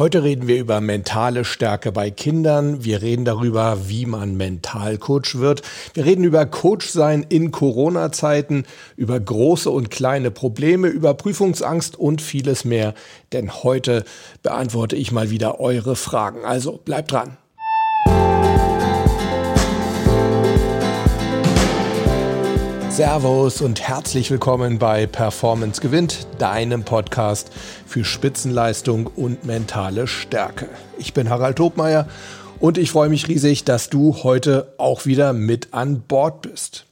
Heute reden wir über mentale Stärke bei Kindern. Wir reden darüber, wie man Mentalcoach wird. Wir reden über Coach sein in Corona-Zeiten, über große und kleine Probleme, über Prüfungsangst und vieles mehr. Denn heute beantworte ich mal wieder eure Fragen. Also bleibt dran. Servus und herzlich willkommen bei Performance gewinnt, deinem Podcast für Spitzenleistung und mentale Stärke. Ich bin Harald Tobmeier und ich freue mich riesig, dass du heute auch wieder mit an Bord bist.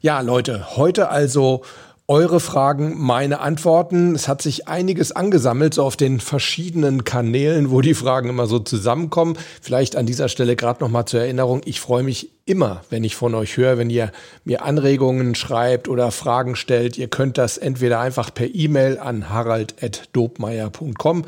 Ja, Leute, heute also eure Fragen, meine Antworten. Es hat sich einiges angesammelt, so auf den verschiedenen Kanälen, wo die Fragen immer so zusammenkommen. Vielleicht an dieser Stelle gerade nochmal zur Erinnerung. Ich freue mich immer, wenn ich von euch höre, wenn ihr mir Anregungen schreibt oder Fragen stellt. Ihr könnt das entweder einfach per E-Mail an harald.dobmeier.com.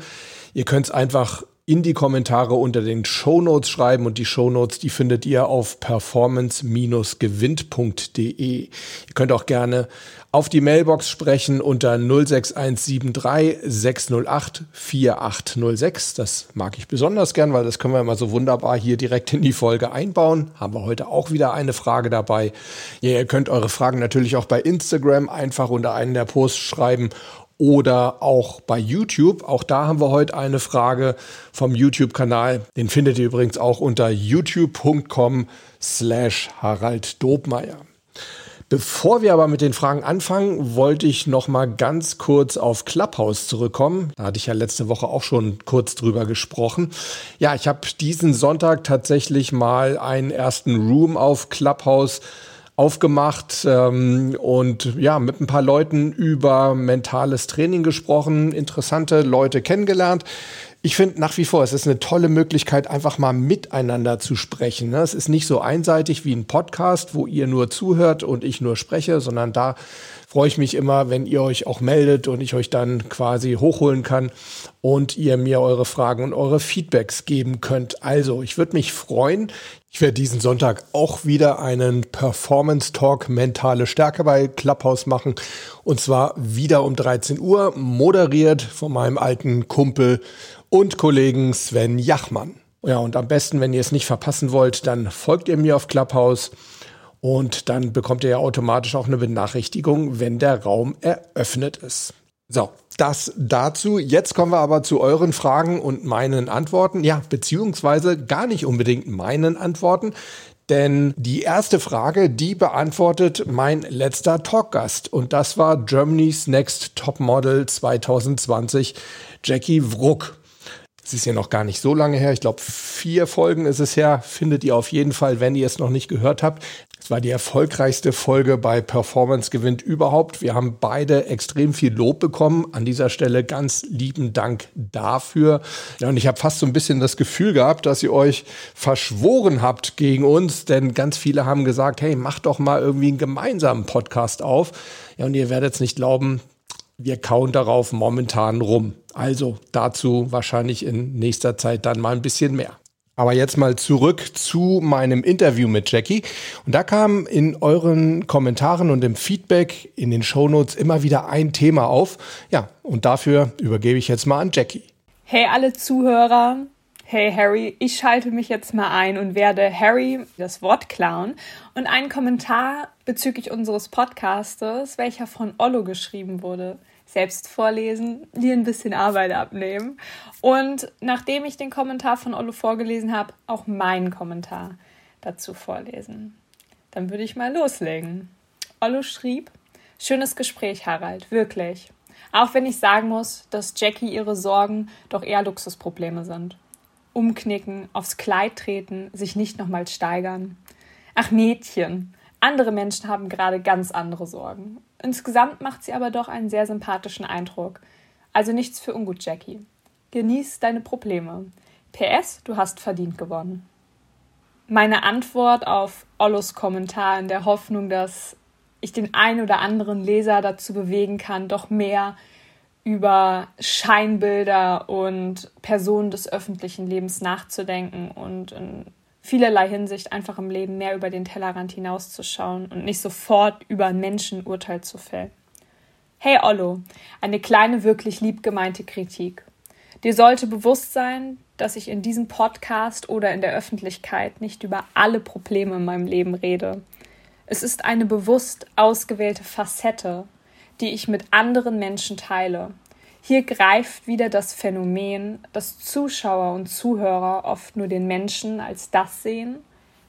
Ihr könnt es einfach in die Kommentare unter den Shownotes schreiben und die Shownotes, die findet ihr auf performance-gewinnt.de. Ihr könnt auch gerne auf die Mailbox sprechen unter 06173 608 4806. Das mag ich besonders gern, weil das können wir immer so wunderbar hier direkt in die Folge einbauen. Haben wir heute auch wieder eine Frage dabei. Ihr könnt eure Fragen natürlich auch bei Instagram einfach unter einen der Posts schreiben oder auch bei YouTube. Auch da haben wir heute eine Frage vom YouTube-Kanal. Den findet ihr übrigens auch unter youtube.com slash Harald Dobmeier. Bevor wir aber mit den Fragen anfangen, wollte ich noch mal ganz kurz auf Clubhouse zurückkommen. Da hatte ich ja letzte Woche auch schon kurz drüber gesprochen. Ja, ich habe diesen Sonntag tatsächlich mal einen ersten Room auf Clubhouse aufgemacht ähm, und ja, mit ein paar Leuten über mentales Training gesprochen, interessante Leute kennengelernt. Ich finde nach wie vor, es ist eine tolle Möglichkeit, einfach mal miteinander zu sprechen. Ne? Es ist nicht so einseitig wie ein Podcast, wo ihr nur zuhört und ich nur spreche, sondern da freue ich mich immer, wenn ihr euch auch meldet und ich euch dann quasi hochholen kann und ihr mir eure Fragen und eure Feedbacks geben könnt. Also, ich würde mich freuen. Ich werde diesen Sonntag auch wieder einen Performance Talk mentale Stärke bei Clubhouse machen und zwar wieder um 13 Uhr, moderiert von meinem alten Kumpel und Kollegen Sven Jachmann. Ja, und am besten, wenn ihr es nicht verpassen wollt, dann folgt ihr mir auf Clubhouse und dann bekommt ihr ja automatisch auch eine Benachrichtigung, wenn der Raum eröffnet ist. So, das dazu. Jetzt kommen wir aber zu euren Fragen und meinen Antworten. Ja, beziehungsweise gar nicht unbedingt meinen Antworten. Denn die erste Frage, die beantwortet mein letzter Talkgast. Und das war Germany's Next Top Model 2020, Jackie Wruck. Es ist ja noch gar nicht so lange her. Ich glaube, vier Folgen ist es her. Findet ihr auf jeden Fall, wenn ihr es noch nicht gehört habt. Es war die erfolgreichste Folge bei Performance gewinnt überhaupt. Wir haben beide extrem viel Lob bekommen. An dieser Stelle ganz lieben Dank dafür. Ja, und ich habe fast so ein bisschen das Gefühl gehabt, dass ihr euch verschworen habt gegen uns, denn ganz viele haben gesagt, hey, macht doch mal irgendwie einen gemeinsamen Podcast auf. Ja, und ihr werdet es nicht glauben, wir kauen darauf momentan rum. Also dazu wahrscheinlich in nächster Zeit dann mal ein bisschen mehr. Aber jetzt mal zurück zu meinem Interview mit Jackie. Und da kam in euren Kommentaren und im Feedback in den Shownotes immer wieder ein Thema auf. Ja, und dafür übergebe ich jetzt mal an Jackie. Hey alle Zuhörer. Hey Harry, ich schalte mich jetzt mal ein und werde Harry das Wort klauen und einen Kommentar bezüglich unseres Podcastes, welcher von Ollo geschrieben wurde selbst vorlesen, dir ein bisschen Arbeit abnehmen. Und nachdem ich den Kommentar von Ollo vorgelesen habe, auch meinen Kommentar dazu vorlesen. Dann würde ich mal loslegen. Ollo schrieb, schönes Gespräch, Harald, wirklich. Auch wenn ich sagen muss, dass Jackie ihre Sorgen doch eher Luxusprobleme sind. Umknicken, aufs Kleid treten, sich nicht nochmal steigern. Ach Mädchen, andere Menschen haben gerade ganz andere Sorgen. Insgesamt macht sie aber doch einen sehr sympathischen Eindruck. Also nichts für ungut, Jackie. Genieß deine Probleme. PS, du hast verdient gewonnen. Meine Antwort auf Ollos Kommentar in der Hoffnung, dass ich den einen oder anderen Leser dazu bewegen kann, doch mehr über Scheinbilder und Personen des öffentlichen Lebens nachzudenken und in vielerlei Hinsicht einfach im Leben mehr über den Tellerrand hinauszuschauen und nicht sofort über ein Menschenurteil zu fällen. Hey Ollo, eine kleine, wirklich lieb gemeinte Kritik. Dir sollte bewusst sein, dass ich in diesem Podcast oder in der Öffentlichkeit nicht über alle Probleme in meinem Leben rede. Es ist eine bewusst ausgewählte Facette, die ich mit anderen Menschen teile. Hier greift wieder das Phänomen, dass Zuschauer und Zuhörer oft nur den Menschen als das sehen,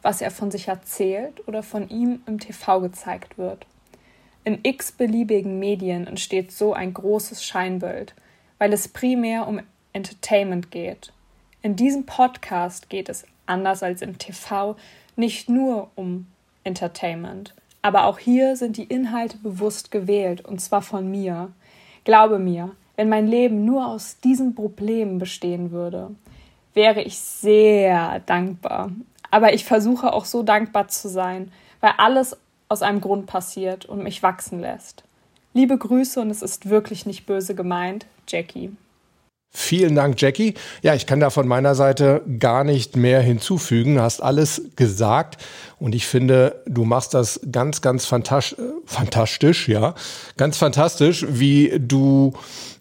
was er von sich erzählt oder von ihm im TV gezeigt wird. In x-beliebigen Medien entsteht so ein großes Scheinbild, weil es primär um Entertainment geht. In diesem Podcast geht es, anders als im TV, nicht nur um Entertainment. Aber auch hier sind die Inhalte bewusst gewählt, und zwar von mir. Glaube mir, wenn mein Leben nur aus diesen Problemen bestehen würde, wäre ich sehr dankbar. Aber ich versuche auch so dankbar zu sein, weil alles aus einem Grund passiert und mich wachsen lässt. Liebe Grüße und es ist wirklich nicht böse gemeint, Jackie. Vielen Dank, Jackie. Ja, ich kann da von meiner Seite gar nicht mehr hinzufügen. Du hast alles gesagt. Und ich finde, du machst das ganz, ganz fantastisch, fantastisch, ja, ganz fantastisch, wie du,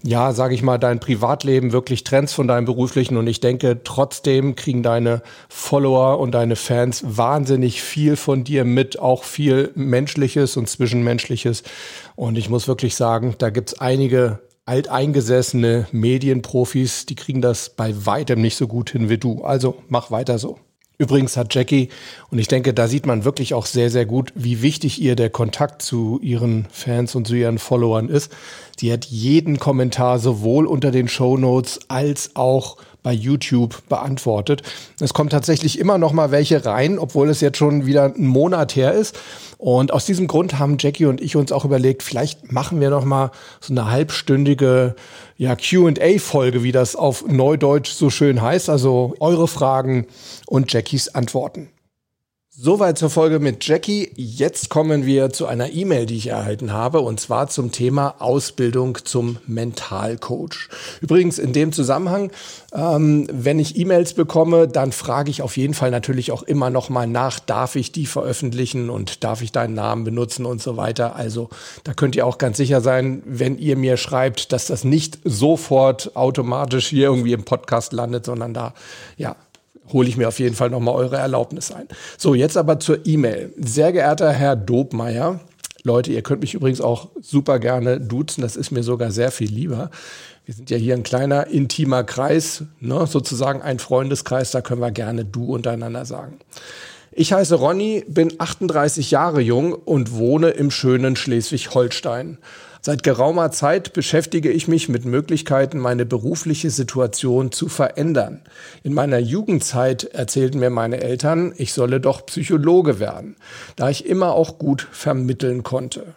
ja, sage ich mal, dein Privatleben wirklich trennst von deinem beruflichen. Und ich denke, trotzdem kriegen deine Follower und deine Fans wahnsinnig viel von dir mit, auch viel Menschliches und Zwischenmenschliches. Und ich muss wirklich sagen, da gibt's einige alteingesessene Medienprofis, die kriegen das bei weitem nicht so gut hin wie du. Also mach weiter so. Übrigens hat Jackie, und ich denke, da sieht man wirklich auch sehr, sehr gut, wie wichtig ihr der Kontakt zu ihren Fans und zu ihren Followern ist. Sie hat jeden Kommentar sowohl unter den Show Notes als auch bei YouTube beantwortet. Es kommt tatsächlich immer noch mal welche rein, obwohl es jetzt schon wieder ein Monat her ist. Und aus diesem Grund haben Jackie und ich uns auch überlegt, vielleicht machen wir noch mal so eine halbstündige ja, Q&A-Folge, wie das auf Neudeutsch so schön heißt. Also eure Fragen und Jackies Antworten. Soweit zur Folge mit Jackie. Jetzt kommen wir zu einer E-Mail, die ich erhalten habe, und zwar zum Thema Ausbildung zum Mentalcoach. Übrigens in dem Zusammenhang, ähm, wenn ich E-Mails bekomme, dann frage ich auf jeden Fall natürlich auch immer noch mal nach, darf ich die veröffentlichen und darf ich deinen Namen benutzen und so weiter. Also da könnt ihr auch ganz sicher sein, wenn ihr mir schreibt, dass das nicht sofort automatisch hier irgendwie im Podcast landet, sondern da ja hole ich mir auf jeden Fall nochmal eure Erlaubnis ein. So, jetzt aber zur E-Mail. Sehr geehrter Herr Dobmeier, Leute, ihr könnt mich übrigens auch super gerne duzen, das ist mir sogar sehr viel lieber. Wir sind ja hier ein kleiner, intimer Kreis, ne, sozusagen ein Freundeskreis, da können wir gerne du untereinander sagen. Ich heiße Ronny, bin 38 Jahre jung und wohne im schönen Schleswig-Holstein. Seit geraumer Zeit beschäftige ich mich mit Möglichkeiten, meine berufliche Situation zu verändern. In meiner Jugendzeit erzählten mir meine Eltern, ich solle doch Psychologe werden, da ich immer auch gut vermitteln konnte.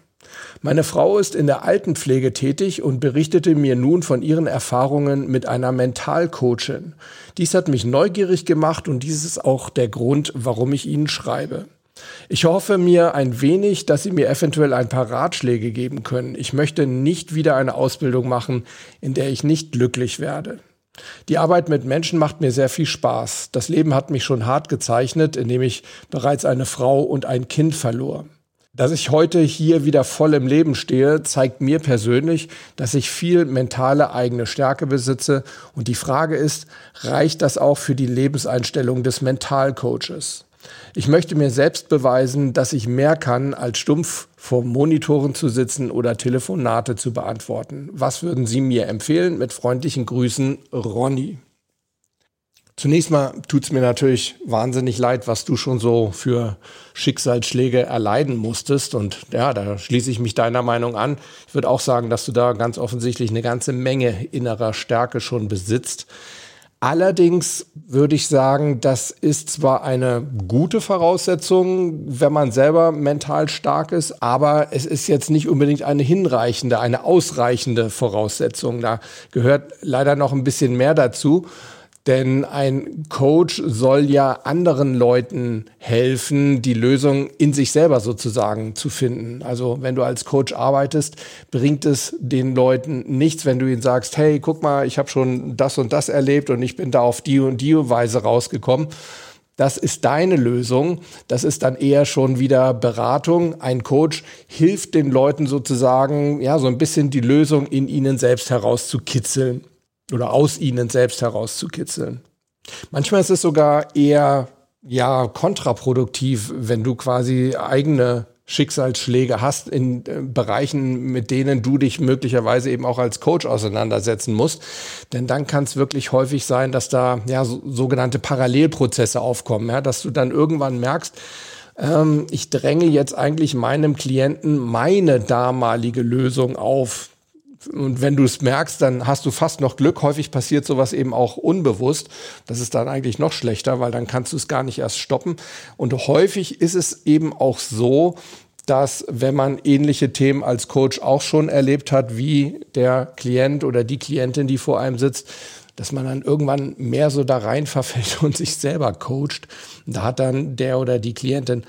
Meine Frau ist in der Altenpflege tätig und berichtete mir nun von ihren Erfahrungen mit einer Mentalcoachin. Dies hat mich neugierig gemacht und dies ist auch der Grund, warum ich Ihnen schreibe. Ich hoffe mir ein wenig, dass Sie mir eventuell ein paar Ratschläge geben können. Ich möchte nicht wieder eine Ausbildung machen, in der ich nicht glücklich werde. Die Arbeit mit Menschen macht mir sehr viel Spaß. Das Leben hat mich schon hart gezeichnet, indem ich bereits eine Frau und ein Kind verlor. Dass ich heute hier wieder voll im Leben stehe, zeigt mir persönlich, dass ich viel mentale eigene Stärke besitze. Und die Frage ist, reicht das auch für die Lebenseinstellung des Mentalcoaches? Ich möchte mir selbst beweisen, dass ich mehr kann, als stumpf vor Monitoren zu sitzen oder Telefonate zu beantworten. Was würden Sie mir empfehlen? Mit freundlichen Grüßen, Ronny. Zunächst mal tut's mir natürlich wahnsinnig leid, was du schon so für Schicksalsschläge erleiden musstest. Und ja, da schließe ich mich deiner Meinung an. Ich würde auch sagen, dass du da ganz offensichtlich eine ganze Menge innerer Stärke schon besitzt. Allerdings würde ich sagen, das ist zwar eine gute Voraussetzung, wenn man selber mental stark ist, aber es ist jetzt nicht unbedingt eine hinreichende, eine ausreichende Voraussetzung. Da gehört leider noch ein bisschen mehr dazu. Denn ein Coach soll ja anderen Leuten helfen, die Lösung in sich selber sozusagen zu finden. Also wenn du als Coach arbeitest, bringt es den Leuten nichts, wenn du ihnen sagst, hey, guck mal, ich habe schon das und das erlebt und ich bin da auf die und die Weise rausgekommen. Das ist deine Lösung. Das ist dann eher schon wieder Beratung. Ein Coach hilft den Leuten sozusagen, ja, so ein bisschen die Lösung in ihnen selbst herauszukitzeln. Oder aus ihnen selbst herauszukitzeln. Manchmal ist es sogar eher ja kontraproduktiv, wenn du quasi eigene Schicksalsschläge hast in äh, Bereichen, mit denen du dich möglicherweise eben auch als Coach auseinandersetzen musst. Denn dann kann es wirklich häufig sein, dass da ja so, sogenannte Parallelprozesse aufkommen, ja, dass du dann irgendwann merkst, ähm, ich dränge jetzt eigentlich meinem Klienten meine damalige Lösung auf. Und wenn du es merkst, dann hast du fast noch Glück. Häufig passiert sowas eben auch unbewusst. Das ist dann eigentlich noch schlechter, weil dann kannst du es gar nicht erst stoppen. Und häufig ist es eben auch so, dass wenn man ähnliche Themen als Coach auch schon erlebt hat, wie der Klient oder die Klientin, die vor einem sitzt, dass man dann irgendwann mehr so da rein verfällt und sich selber coacht. Da hat dann der oder die Klientin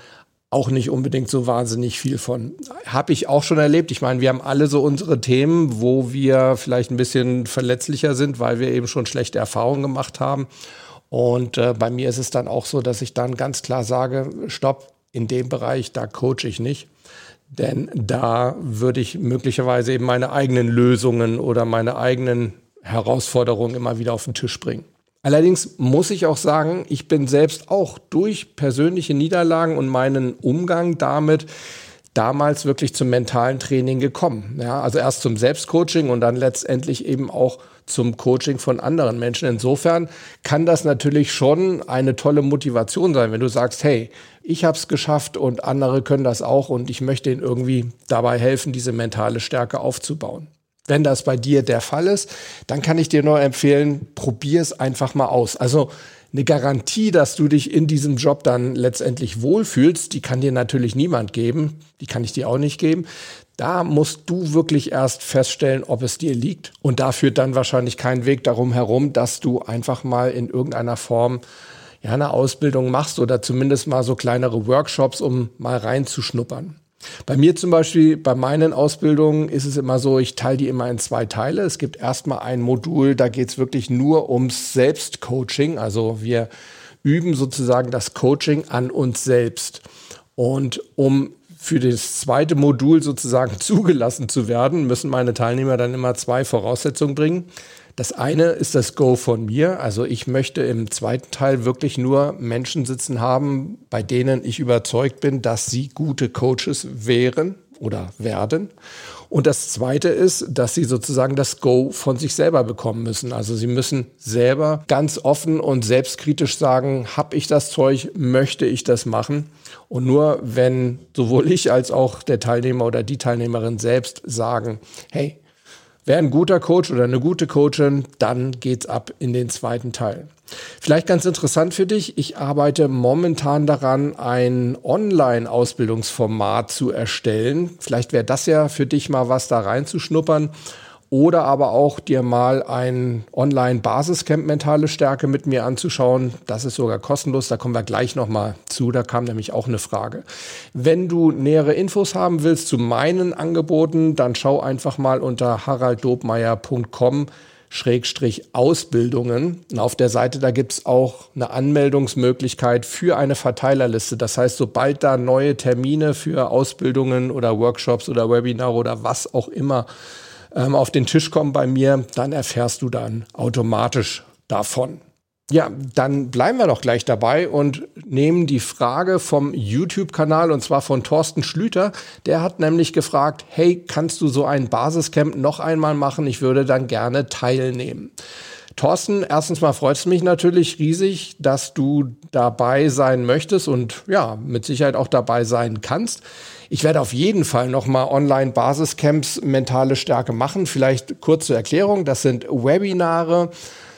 auch nicht unbedingt so wahnsinnig viel von. Habe ich auch schon erlebt. Ich meine, wir haben alle so unsere Themen, wo wir vielleicht ein bisschen verletzlicher sind, weil wir eben schon schlechte Erfahrungen gemacht haben. Und äh, bei mir ist es dann auch so, dass ich dann ganz klar sage, stopp, in dem Bereich, da coache ich nicht. Denn da würde ich möglicherweise eben meine eigenen Lösungen oder meine eigenen Herausforderungen immer wieder auf den Tisch bringen. Allerdings muss ich auch sagen, ich bin selbst auch durch persönliche Niederlagen und meinen Umgang damit damals wirklich zum mentalen Training gekommen. Ja, also erst zum Selbstcoaching und dann letztendlich eben auch zum Coaching von anderen Menschen. Insofern kann das natürlich schon eine tolle Motivation sein, wenn du sagst, hey, ich habe es geschafft und andere können das auch und ich möchte ihnen irgendwie dabei helfen, diese mentale Stärke aufzubauen. Wenn das bei dir der Fall ist, dann kann ich dir nur empfehlen, probier es einfach mal aus. Also eine Garantie, dass du dich in diesem Job dann letztendlich wohlfühlst, die kann dir natürlich niemand geben. Die kann ich dir auch nicht geben. Da musst du wirklich erst feststellen, ob es dir liegt. Und da führt dann wahrscheinlich kein Weg darum herum, dass du einfach mal in irgendeiner Form ja, eine Ausbildung machst oder zumindest mal so kleinere Workshops, um mal reinzuschnuppern. Bei mir zum Beispiel, bei meinen Ausbildungen ist es immer so, ich teile die immer in zwei Teile. Es gibt erstmal ein Modul, da geht es wirklich nur ums Selbstcoaching. Also wir üben sozusagen das Coaching an uns selbst. Und um für das zweite Modul sozusagen zugelassen zu werden, müssen meine Teilnehmer dann immer zwei Voraussetzungen bringen. Das eine ist das Go von mir. Also ich möchte im zweiten Teil wirklich nur Menschen sitzen haben, bei denen ich überzeugt bin, dass sie gute Coaches wären oder werden. Und das Zweite ist, dass sie sozusagen das Go von sich selber bekommen müssen. Also sie müssen selber ganz offen und selbstkritisch sagen, habe ich das Zeug, möchte ich das machen? Und nur wenn sowohl ich als auch der Teilnehmer oder die Teilnehmerin selbst sagen, hey, Wer ein guter Coach oder eine gute Coachin, dann geht's ab in den zweiten Teil. Vielleicht ganz interessant für dich, ich arbeite momentan daran, ein Online-Ausbildungsformat zu erstellen. Vielleicht wäre das ja für dich mal was da reinzuschnuppern oder aber auch dir mal ein Online-Basiscamp Mentale Stärke mit mir anzuschauen. Das ist sogar kostenlos, da kommen wir gleich nochmal zu, da kam nämlich auch eine Frage. Wenn du nähere Infos haben willst zu meinen Angeboten, dann schau einfach mal unter haralddobmeier.com Schrägstrich Ausbildungen. Und auf der Seite, da gibt's auch eine Anmeldungsmöglichkeit für eine Verteilerliste. Das heißt, sobald da neue Termine für Ausbildungen oder Workshops oder Webinare oder was auch immer ähm, auf den Tisch kommen bei mir, dann erfährst du dann automatisch davon. Ja, dann bleiben wir doch gleich dabei und nehmen die Frage vom YouTube-Kanal und zwar von Thorsten Schlüter. Der hat nämlich gefragt, hey, kannst du so ein Basiscamp noch einmal machen? Ich würde dann gerne teilnehmen. Thorsten, erstens mal freut es mich natürlich riesig, dass du dabei sein möchtest und ja, mit Sicherheit auch dabei sein kannst. Ich werde auf jeden Fall nochmal Online-Basiscamps mentale Stärke machen. Vielleicht kurz zur Erklärung. Das sind Webinare,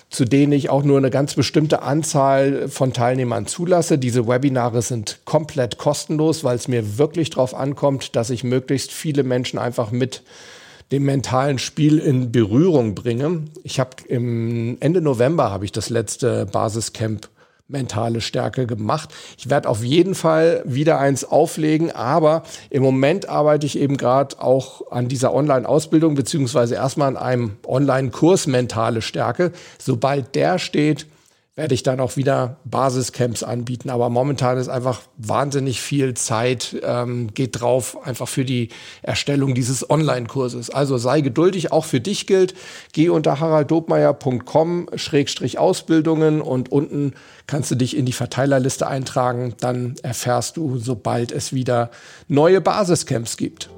zu denen ich auch nur eine ganz bestimmte Anzahl von Teilnehmern zulasse. Diese Webinare sind komplett kostenlos, weil es mir wirklich darauf ankommt, dass ich möglichst viele Menschen einfach mit dem mentalen Spiel in Berührung bringe. Ich habe im Ende November habe ich das letzte Basiscamp mentale Stärke gemacht. Ich werde auf jeden Fall wieder eins auflegen, aber im Moment arbeite ich eben gerade auch an dieser Online-Ausbildung beziehungsweise erstmal an einem Online-Kurs mentale Stärke. Sobald der steht, werde ich dann auch wieder Basiscamps anbieten. Aber momentan ist einfach wahnsinnig viel Zeit, ähm, geht drauf, einfach für die Erstellung dieses Online-Kurses. Also sei geduldig, auch für dich gilt. Geh unter haralddobmeier.com-ausbildungen und unten kannst du dich in die Verteilerliste eintragen. Dann erfährst du, sobald es wieder neue Basiscamps gibt.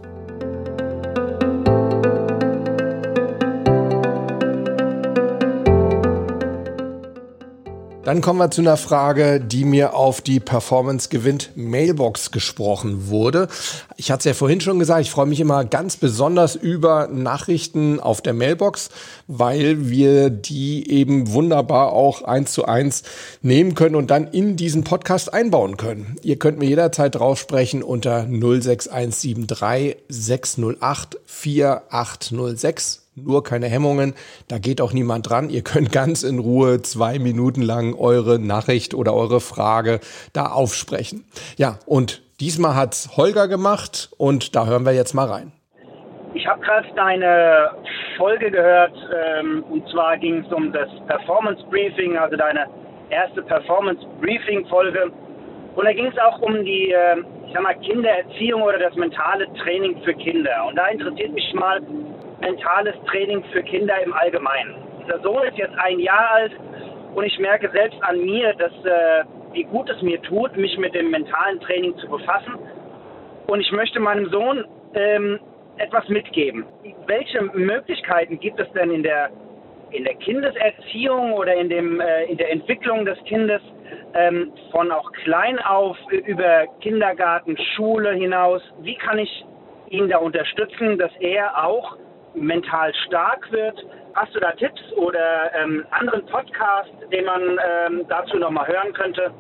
Dann kommen wir zu einer Frage, die mir auf die Performance gewinnt Mailbox gesprochen wurde. Ich hatte es ja vorhin schon gesagt, ich freue mich immer ganz besonders über Nachrichten auf der Mailbox, weil wir die eben wunderbar auch eins zu eins nehmen können und dann in diesen Podcast einbauen können. Ihr könnt mir jederzeit drauf sprechen unter 06173 608 4806 nur keine Hemmungen, da geht auch niemand dran. Ihr könnt ganz in Ruhe zwei Minuten lang eure Nachricht oder eure Frage da aufsprechen. Ja, und diesmal hat's Holger gemacht und da hören wir jetzt mal rein. Ich habe gerade deine Folge gehört ähm, und zwar ging es um das Performance Briefing, also deine erste Performance Briefing Folge. Und da ging es auch um die, äh, ich sag mal, Kindererziehung oder das mentale Training für Kinder. Und da interessiert mich mal, mentales Training für Kinder im Allgemeinen. Unser Sohn ist jetzt ein Jahr alt und ich merke selbst an mir, dass äh, wie gut es mir tut, mich mit dem mentalen Training zu befassen. Und ich möchte meinem Sohn ähm, etwas mitgeben. Welche Möglichkeiten gibt es denn in der in der Kindeserziehung oder in dem äh, in der Entwicklung des Kindes ähm, von auch klein auf über Kindergarten, Schule hinaus? Wie kann ich ihn da unterstützen, dass er auch mental stark wird. Hast du da Tipps oder ähm, anderen Podcast, den man ähm, dazu nochmal hören könnte?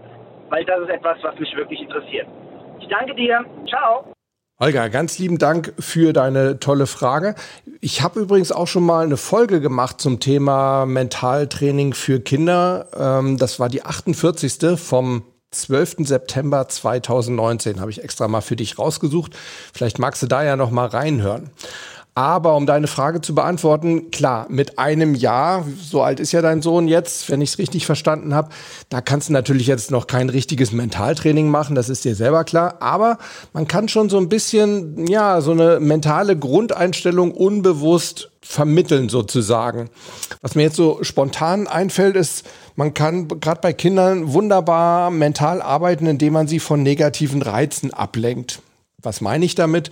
Weil das ist etwas, was mich wirklich interessiert. Ich danke dir. Ciao. Holger, ganz lieben Dank für deine tolle Frage. Ich habe übrigens auch schon mal eine Folge gemacht zum Thema Mentaltraining für Kinder. Ähm, das war die 48. vom 12. September 2019. Habe ich extra mal für dich rausgesucht. Vielleicht magst du da ja noch mal reinhören. Aber um deine Frage zu beantworten, klar, mit einem Jahr, so alt ist ja dein Sohn jetzt, wenn ich es richtig verstanden habe, da kannst du natürlich jetzt noch kein richtiges Mentaltraining machen, das ist dir selber klar. Aber man kann schon so ein bisschen, ja, so eine mentale Grundeinstellung unbewusst vermitteln sozusagen. Was mir jetzt so spontan einfällt, ist, man kann gerade bei Kindern wunderbar mental arbeiten, indem man sie von negativen Reizen ablenkt. Was meine ich damit?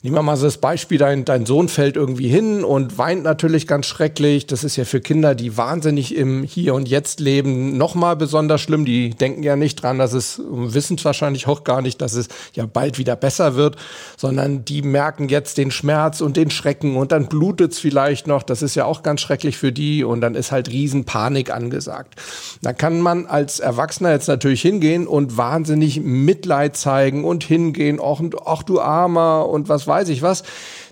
Nehmen wir mal so das Beispiel, dein, dein Sohn fällt irgendwie hin und weint natürlich ganz schrecklich. Das ist ja für Kinder, die wahnsinnig im Hier und Jetzt leben, nochmal besonders schlimm. Die denken ja nicht dran, dass es, wissen wahrscheinlich auch gar nicht, dass es ja bald wieder besser wird, sondern die merken jetzt den Schmerz und den Schrecken und dann blutet es vielleicht noch. Das ist ja auch ganz schrecklich für die und dann ist halt Riesenpanik angesagt. Da kann man als Erwachsener jetzt natürlich hingehen und wahnsinnig Mitleid zeigen und hingehen, auch, auch du Armer und was weiß ich was.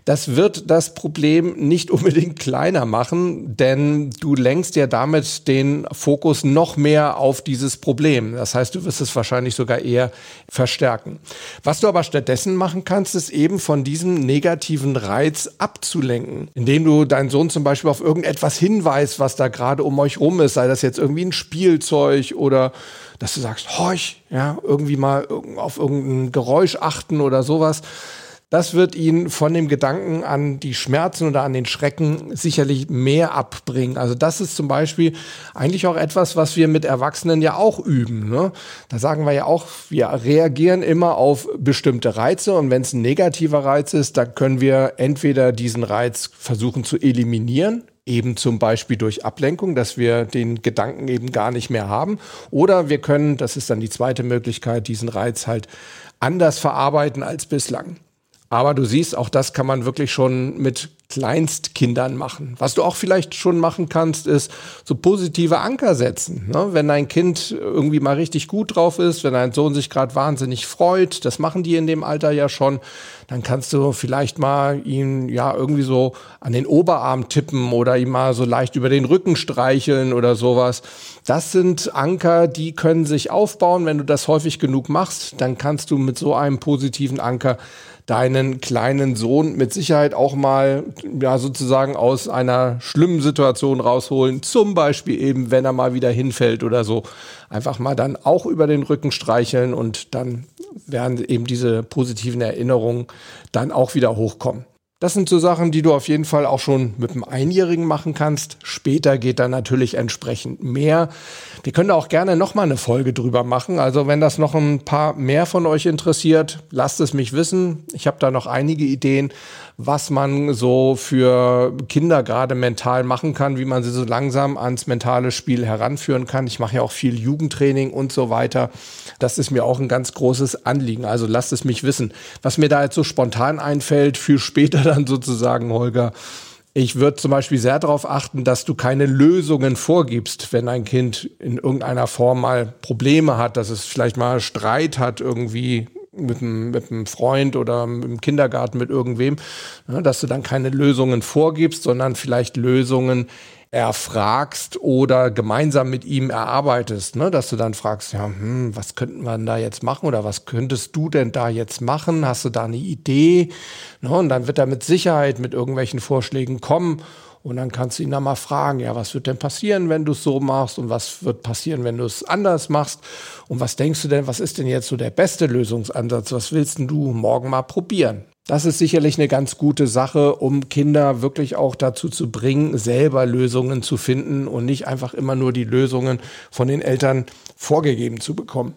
Das wird das Problem nicht unbedingt kleiner machen, denn du lenkst ja damit den Fokus noch mehr auf dieses Problem. Das heißt, du wirst es wahrscheinlich sogar eher verstärken. Was du aber stattdessen machen kannst, ist eben von diesem negativen Reiz abzulenken, indem du deinen Sohn zum Beispiel auf irgendetwas hinweist, was da gerade um euch rum ist, sei das jetzt irgendwie ein Spielzeug oder dass du sagst, horch, ja, irgendwie mal auf irgendein Geräusch achten oder sowas. Das wird ihn von dem Gedanken an die Schmerzen oder an den Schrecken sicherlich mehr abbringen. Also das ist zum Beispiel eigentlich auch etwas, was wir mit Erwachsenen ja auch üben. Ne? Da sagen wir ja auch, wir reagieren immer auf bestimmte Reize und wenn es ein negativer Reiz ist, dann können wir entweder diesen Reiz versuchen zu eliminieren, eben zum Beispiel durch Ablenkung, dass wir den Gedanken eben gar nicht mehr haben. Oder wir können, das ist dann die zweite Möglichkeit, diesen Reiz halt anders verarbeiten als bislang. Aber du siehst, auch das kann man wirklich schon mit Kleinstkindern machen. Was du auch vielleicht schon machen kannst, ist so positive Anker setzen. Ne? Wenn dein Kind irgendwie mal richtig gut drauf ist, wenn dein Sohn sich gerade wahnsinnig freut, das machen die in dem Alter ja schon, dann kannst du vielleicht mal ihn ja irgendwie so an den Oberarm tippen oder ihm mal so leicht über den Rücken streicheln oder sowas. Das sind Anker, die können sich aufbauen. Wenn du das häufig genug machst, dann kannst du mit so einem positiven Anker deinen kleinen Sohn mit Sicherheit auch mal ja sozusagen aus einer schlimmen Situation rausholen. Zum Beispiel eben, wenn er mal wieder hinfällt oder so. Einfach mal dann auch über den Rücken streicheln und dann werden eben diese positiven Erinnerungen dann auch wieder hochkommen. Das sind so Sachen, die du auf jeden Fall auch schon mit einem Einjährigen machen kannst. Später geht dann natürlich entsprechend mehr. Wir können da auch gerne nochmal eine Folge drüber machen. Also wenn das noch ein paar mehr von euch interessiert, lasst es mich wissen. Ich habe da noch einige Ideen was man so für Kinder gerade mental machen kann, wie man sie so langsam ans mentale Spiel heranführen kann. Ich mache ja auch viel Jugendtraining und so weiter. Das ist mir auch ein ganz großes Anliegen. Also lasst es mich wissen. Was mir da jetzt so spontan einfällt, für später dann sozusagen, Holger, ich würde zum Beispiel sehr darauf achten, dass du keine Lösungen vorgibst, wenn ein Kind in irgendeiner Form mal Probleme hat, dass es vielleicht mal Streit hat irgendwie mit einem, mit einem Freund oder im Kindergarten mit irgendwem, ne, dass du dann keine Lösungen vorgibst, sondern vielleicht Lösungen erfragst oder gemeinsam mit ihm erarbeitest, ne? dass du dann fragst, ja, hm, was könnten wir denn da jetzt machen oder was könntest du denn da jetzt machen? Hast du da eine Idee? Ne? Und dann wird er mit Sicherheit mit irgendwelchen Vorschlägen kommen und dann kannst du ihn dann mal fragen, ja, was wird denn passieren, wenn du es so machst und was wird passieren, wenn du es anders machst? Und was denkst du denn, was ist denn jetzt so der beste Lösungsansatz? Was willst denn du morgen mal probieren? Das ist sicherlich eine ganz gute Sache, um Kinder wirklich auch dazu zu bringen, selber Lösungen zu finden und nicht einfach immer nur die Lösungen von den Eltern vorgegeben zu bekommen.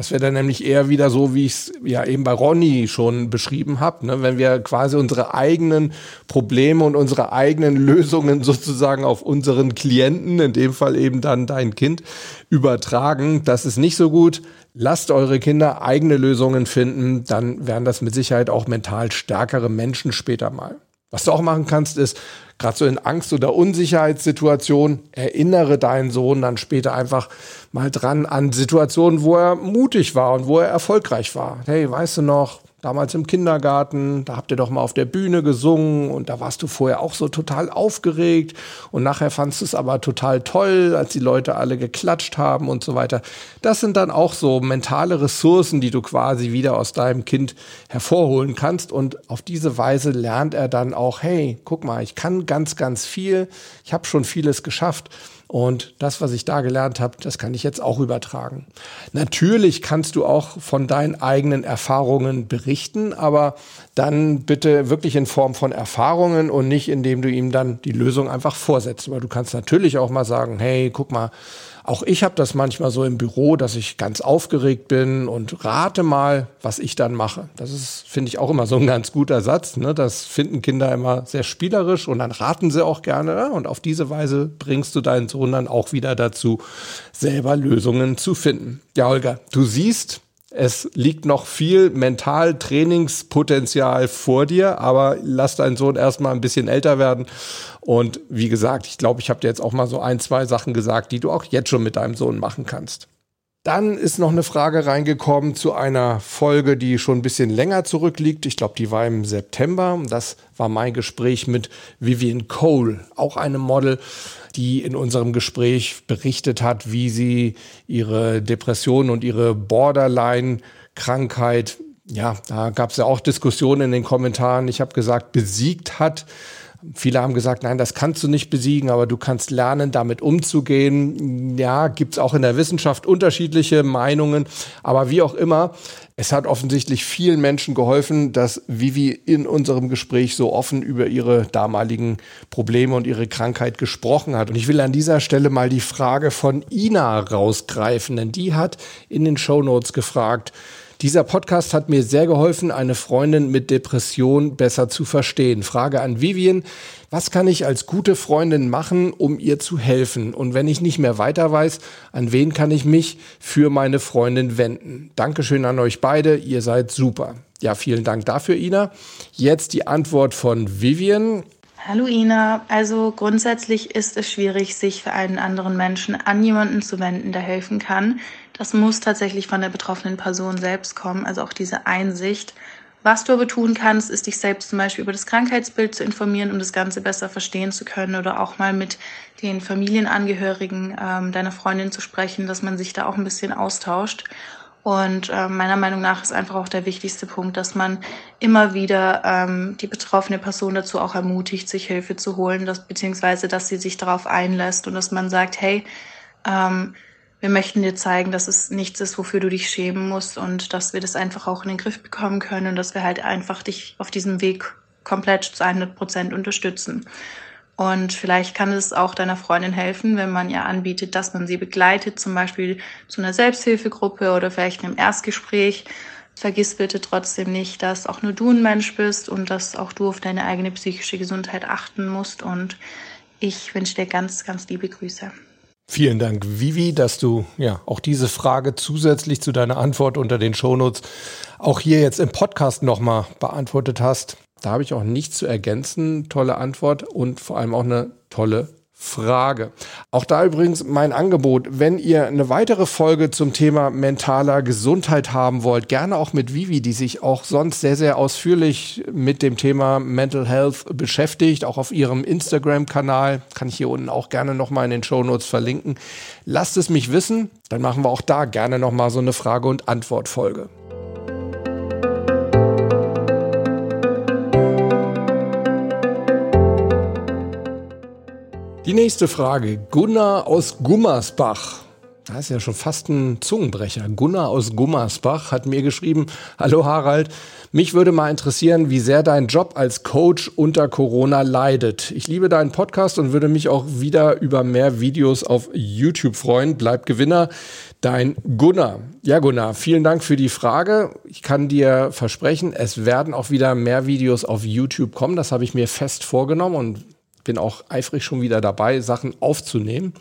Das wäre dann nämlich eher wieder so, wie ich es ja eben bei Ronny schon beschrieben habe, ne? wenn wir quasi unsere eigenen Probleme und unsere eigenen Lösungen sozusagen auf unseren Klienten, in dem Fall eben dann dein Kind, übertragen. Das ist nicht so gut. Lasst eure Kinder eigene Lösungen finden, dann werden das mit Sicherheit auch mental stärkere Menschen später mal. Was du auch machen kannst, ist, gerade so in Angst- oder Unsicherheitssituationen, erinnere deinen Sohn dann später einfach mal dran an Situationen, wo er mutig war und wo er erfolgreich war. Hey, weißt du noch, damals im Kindergarten, da habt ihr doch mal auf der Bühne gesungen und da warst du vorher auch so total aufgeregt und nachher fandst du es aber total toll, als die Leute alle geklatscht haben und so weiter. Das sind dann auch so mentale Ressourcen, die du quasi wieder aus deinem Kind hervorholen kannst und auf diese Weise lernt er dann auch, hey, guck mal, ich kann ganz, ganz viel, ich habe schon vieles geschafft und das, was ich da gelernt habe, das kann ich jetzt auch übertragen. Natürlich kannst du auch von deinen eigenen Erfahrungen berichten, aber dann bitte wirklich in Form von Erfahrungen und nicht indem du ihm dann die Lösung einfach vorsetzt. Weil du kannst natürlich auch mal sagen, hey, guck mal, auch ich habe das manchmal so im Büro, dass ich ganz aufgeregt bin und rate mal, was ich dann mache. Das ist, finde ich, auch immer so ein ganz guter Satz. Ne? Das finden Kinder immer sehr spielerisch und dann raten sie auch gerne. Und auf diese Weise bringst du deinen Sohn dann auch wieder dazu, selber Lösungen zu finden. Ja, Holger, du siehst, es liegt noch viel mental Trainingspotenzial vor dir, aber lass deinen Sohn erstmal ein bisschen älter werden. Und wie gesagt, ich glaube, ich habe dir jetzt auch mal so ein, zwei Sachen gesagt, die du auch jetzt schon mit deinem Sohn machen kannst. Dann ist noch eine Frage reingekommen zu einer Folge, die schon ein bisschen länger zurückliegt. Ich glaube, die war im September. Das war mein Gespräch mit Vivian Cole, auch eine Model, die in unserem Gespräch berichtet hat, wie sie ihre Depression und ihre Borderline-Krankheit, ja, da gab es ja auch Diskussionen in den Kommentaren. Ich habe gesagt, besiegt hat. Viele haben gesagt, nein, das kannst du nicht besiegen, aber du kannst lernen, damit umzugehen. Ja, gibt's auch in der Wissenschaft unterschiedliche Meinungen, aber wie auch immer, es hat offensichtlich vielen Menschen geholfen, dass Vivi in unserem Gespräch so offen über ihre damaligen Probleme und ihre Krankheit gesprochen hat. Und ich will an dieser Stelle mal die Frage von Ina rausgreifen, denn die hat in den Show Notes gefragt, dieser Podcast hat mir sehr geholfen, eine Freundin mit Depression besser zu verstehen. Frage an Vivian. Was kann ich als gute Freundin machen, um ihr zu helfen? Und wenn ich nicht mehr weiter weiß, an wen kann ich mich für meine Freundin wenden? Dankeschön an euch beide. Ihr seid super. Ja, vielen Dank dafür, Ina. Jetzt die Antwort von Vivian. Hallo Ina, also grundsätzlich ist es schwierig, sich für einen anderen Menschen an jemanden zu wenden, der helfen kann. Das muss tatsächlich von der betroffenen Person selbst kommen, also auch diese Einsicht. Was du aber tun kannst, ist dich selbst zum Beispiel über das Krankheitsbild zu informieren, um das Ganze besser verstehen zu können oder auch mal mit den Familienangehörigen ähm, deiner Freundin zu sprechen, dass man sich da auch ein bisschen austauscht. Und äh, meiner Meinung nach ist einfach auch der wichtigste Punkt, dass man immer wieder ähm, die betroffene Person dazu auch ermutigt, sich Hilfe zu holen, dass, beziehungsweise dass sie sich darauf einlässt und dass man sagt, hey, ähm, wir möchten dir zeigen, dass es nichts ist, wofür du dich schämen musst und dass wir das einfach auch in den Griff bekommen können und dass wir halt einfach dich auf diesem Weg komplett zu 100 Prozent unterstützen. Und vielleicht kann es auch deiner Freundin helfen, wenn man ihr anbietet, dass man sie begleitet, zum Beispiel zu einer Selbsthilfegruppe oder vielleicht einem Erstgespräch. Vergiss bitte trotzdem nicht, dass auch nur du ein Mensch bist und dass auch du auf deine eigene psychische Gesundheit achten musst. Und ich wünsche dir ganz, ganz liebe Grüße. Vielen Dank, Vivi, dass du ja auch diese Frage zusätzlich zu deiner Antwort unter den Shownotes auch hier jetzt im Podcast nochmal beantwortet hast. Da habe ich auch nichts zu ergänzen. Tolle Antwort und vor allem auch eine tolle Frage. Auch da übrigens mein Angebot, wenn ihr eine weitere Folge zum Thema mentaler Gesundheit haben wollt, gerne auch mit Vivi, die sich auch sonst sehr, sehr ausführlich mit dem Thema Mental Health beschäftigt, auch auf ihrem Instagram-Kanal, kann ich hier unten auch gerne nochmal in den Show Notes verlinken. Lasst es mich wissen, dann machen wir auch da gerne nochmal so eine Frage- und Antwort-Folge. Die nächste Frage. Gunnar aus Gummersbach. Das ist ja schon fast ein Zungenbrecher. Gunnar aus Gummersbach hat mir geschrieben, hallo Harald, mich würde mal interessieren, wie sehr dein Job als Coach unter Corona leidet. Ich liebe deinen Podcast und würde mich auch wieder über mehr Videos auf YouTube freuen. Bleib Gewinner. Dein Gunnar. Ja, Gunnar, vielen Dank für die Frage. Ich kann dir versprechen, es werden auch wieder mehr Videos auf YouTube kommen. Das habe ich mir fest vorgenommen und bin auch eifrig schon wieder dabei, Sachen aufzunehmen.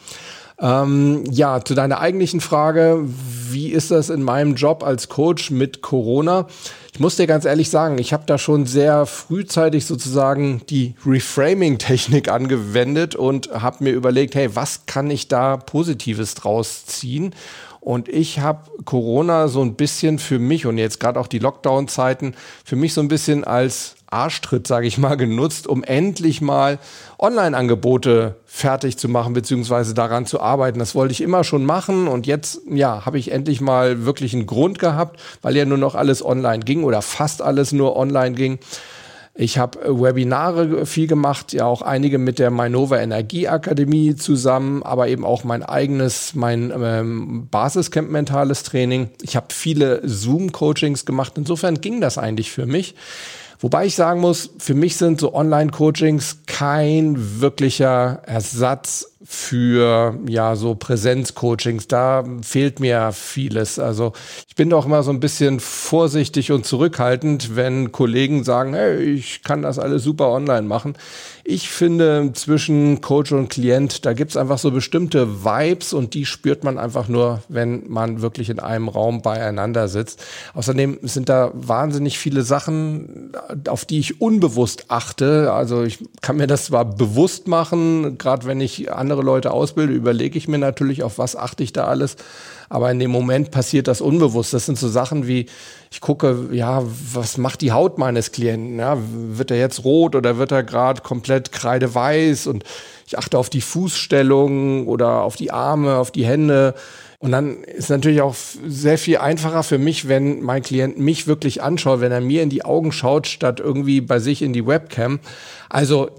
Ähm, ja, zu deiner eigentlichen Frage, wie ist das in meinem Job als Coach mit Corona? Ich muss dir ganz ehrlich sagen, ich habe da schon sehr frühzeitig sozusagen die Reframing-Technik angewendet und habe mir überlegt, hey, was kann ich da Positives draus ziehen? Und ich habe Corona so ein bisschen für mich und jetzt gerade auch die Lockdown-Zeiten für mich so ein bisschen als Arschtritt, sage ich mal, genutzt, um endlich mal Online-Angebote fertig zu machen, beziehungsweise daran zu arbeiten. Das wollte ich immer schon machen und jetzt, ja, habe ich endlich mal wirklich einen Grund gehabt, weil ja nur noch alles online ging oder fast alles nur online ging. Ich habe Webinare viel gemacht, ja auch einige mit der Mainova Energieakademie zusammen, aber eben auch mein eigenes, mein ähm, Basiscamp mentales Training. Ich habe viele Zoom-Coachings gemacht. Insofern ging das eigentlich für mich. Wobei ich sagen muss, für mich sind so Online-Coachings kein wirklicher Ersatz für ja so Präsenz-Coachings. Da fehlt mir vieles. Also ich bin doch immer so ein bisschen vorsichtig und zurückhaltend, wenn Kollegen sagen, hey, ich kann das alles super online machen. Ich finde zwischen Coach und Klient, da gibt's einfach so bestimmte Vibes und die spürt man einfach nur, wenn man wirklich in einem Raum beieinander sitzt. Außerdem sind da wahnsinnig viele Sachen, auf die ich unbewusst achte. Also ich kann mir das zwar bewusst machen, gerade wenn ich andere Leute ausbilde, überlege ich mir natürlich, auf was achte ich da alles. Aber in dem Moment passiert das unbewusst. Das sind so Sachen wie, ich gucke, ja, was macht die Haut meines Klienten? Ja, wird er jetzt rot oder wird er gerade komplett kreideweiß? Und ich achte auf die Fußstellung oder auf die Arme, auf die Hände. Und dann ist natürlich auch sehr viel einfacher für mich, wenn mein Klient mich wirklich anschaut, wenn er mir in die Augen schaut, statt irgendwie bei sich in die Webcam. Also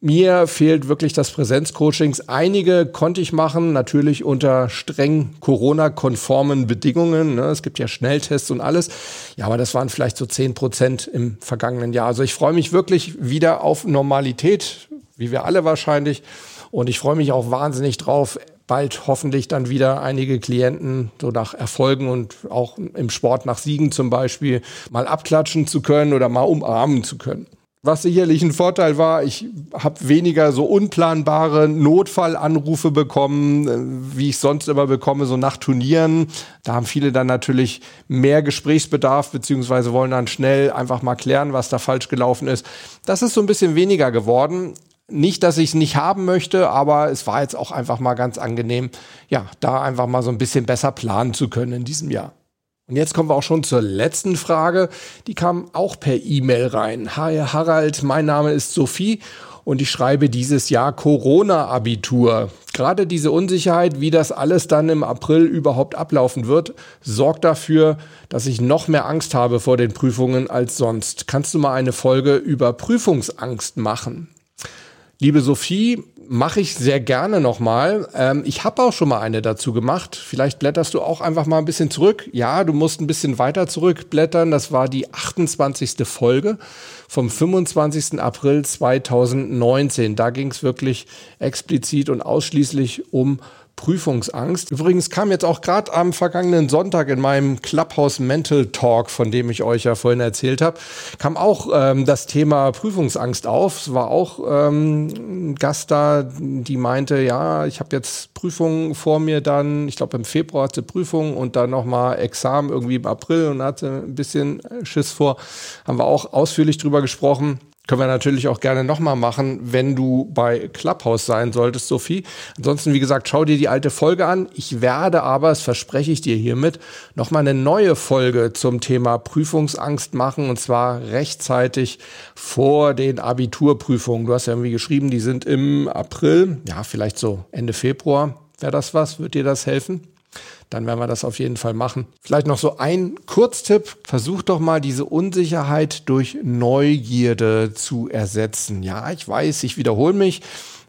mir fehlt wirklich das Präsenzcoachings. Einige konnte ich machen, natürlich unter streng Corona-konformen Bedingungen. Ne? Es gibt ja Schnelltests und alles. Ja, aber das waren vielleicht so zehn Prozent im vergangenen Jahr. Also ich freue mich wirklich wieder auf Normalität, wie wir alle wahrscheinlich. Und ich freue mich auch wahnsinnig drauf, bald hoffentlich dann wieder einige Klienten so nach Erfolgen und auch im Sport nach Siegen zum Beispiel mal abklatschen zu können oder mal umarmen zu können. Was sicherlich ein Vorteil war, ich habe weniger so unplanbare Notfallanrufe bekommen, äh, wie ich sonst immer bekomme, so nach Turnieren. Da haben viele dann natürlich mehr Gesprächsbedarf, beziehungsweise wollen dann schnell einfach mal klären, was da falsch gelaufen ist. Das ist so ein bisschen weniger geworden. Nicht, dass ich es nicht haben möchte, aber es war jetzt auch einfach mal ganz angenehm, ja, da einfach mal so ein bisschen besser planen zu können in diesem Jahr. Und jetzt kommen wir auch schon zur letzten Frage. Die kam auch per E-Mail rein. Hi Harald, mein Name ist Sophie und ich schreibe dieses Jahr Corona-Abitur. Gerade diese Unsicherheit, wie das alles dann im April überhaupt ablaufen wird, sorgt dafür, dass ich noch mehr Angst habe vor den Prüfungen als sonst. Kannst du mal eine Folge über Prüfungsangst machen? Liebe Sophie, mache ich sehr gerne nochmal. Ähm, ich habe auch schon mal eine dazu gemacht. Vielleicht blätterst du auch einfach mal ein bisschen zurück. Ja, du musst ein bisschen weiter zurückblättern. Das war die 28. Folge vom 25. April 2019. Da ging es wirklich explizit und ausschließlich um Prüfungsangst. Übrigens kam jetzt auch gerade am vergangenen Sonntag in meinem Clubhouse Mental Talk, von dem ich euch ja vorhin erzählt habe, kam auch ähm, das Thema Prüfungsangst auf. Es war auch ähm, ein Gast da, die meinte, ja, ich habe jetzt Prüfungen vor mir dann, ich glaube im Februar hat sie Prüfungen und dann nochmal Examen irgendwie im April und hatte ein bisschen Schiss vor. Haben wir auch ausführlich drüber gesprochen. Können wir natürlich auch gerne nochmal machen, wenn du bei Clubhouse sein solltest, Sophie. Ansonsten, wie gesagt, schau dir die alte Folge an. Ich werde aber, das verspreche ich dir hiermit, nochmal eine neue Folge zum Thema Prüfungsangst machen und zwar rechtzeitig vor den Abiturprüfungen. Du hast ja irgendwie geschrieben, die sind im April, ja, vielleicht so Ende Februar. Wäre das was? Wird dir das helfen? Dann werden wir das auf jeden Fall machen. Vielleicht noch so ein Kurztipp. Versucht doch mal diese Unsicherheit durch Neugierde zu ersetzen. Ja, ich weiß, ich wiederhole mich.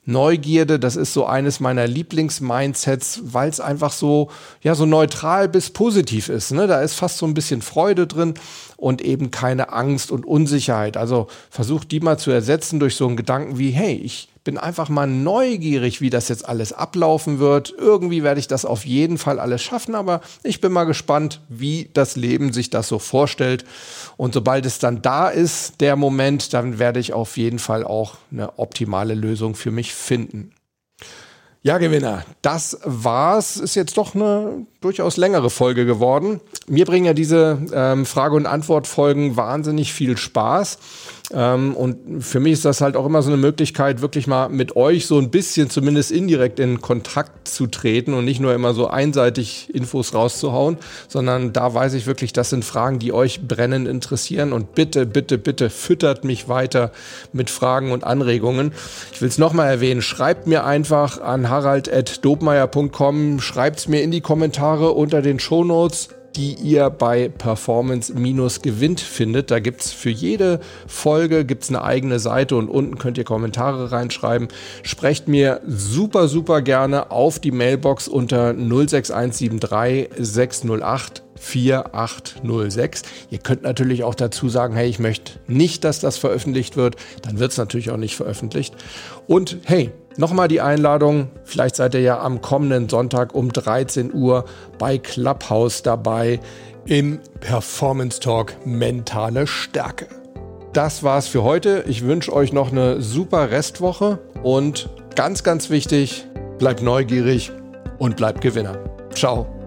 Neugierde, das ist so eines meiner Lieblingsmindsets, weil es einfach so, ja, so neutral bis positiv ist. Ne? Da ist fast so ein bisschen Freude drin und eben keine Angst und Unsicherheit. Also versucht die mal zu ersetzen durch so einen Gedanken wie, hey, ich bin einfach mal neugierig, wie das jetzt alles ablaufen wird. Irgendwie werde ich das auf jeden Fall alles schaffen, aber ich bin mal gespannt, wie das Leben sich das so vorstellt. Und sobald es dann da ist, der Moment, dann werde ich auf jeden Fall auch eine optimale Lösung für mich finden. Ja, Gewinner, das war's. Ist jetzt doch eine durchaus längere Folge geworden. Mir bringen ja diese ähm, Frage- und Antwort-Folgen wahnsinnig viel Spaß. Ähm, und für mich ist das halt auch immer so eine Möglichkeit, wirklich mal mit euch so ein bisschen zumindest indirekt in Kontakt zu treten und nicht nur immer so einseitig Infos rauszuhauen, sondern da weiß ich wirklich, das sind Fragen, die euch brennend interessieren. Und bitte, bitte, bitte füttert mich weiter mit Fragen und Anregungen. Ich will es nochmal erwähnen, schreibt mir einfach an harald.dobmeier.com, schreibt es mir in die Kommentare unter den Shownotes die ihr bei Performance-Gewinnt findet. Da gibt es für jede Folge gibt's eine eigene Seite und unten könnt ihr Kommentare reinschreiben. Sprecht mir super, super gerne auf die Mailbox unter 06173 608 4806. Ihr könnt natürlich auch dazu sagen, hey, ich möchte nicht, dass das veröffentlicht wird. Dann wird es natürlich auch nicht veröffentlicht. Und hey, Nochmal die Einladung, vielleicht seid ihr ja am kommenden Sonntag um 13 Uhr bei Clubhouse dabei im Performance Talk Mentale Stärke. Das war's für heute. Ich wünsche euch noch eine super Restwoche und ganz, ganz wichtig, bleibt neugierig und bleibt Gewinner. Ciao.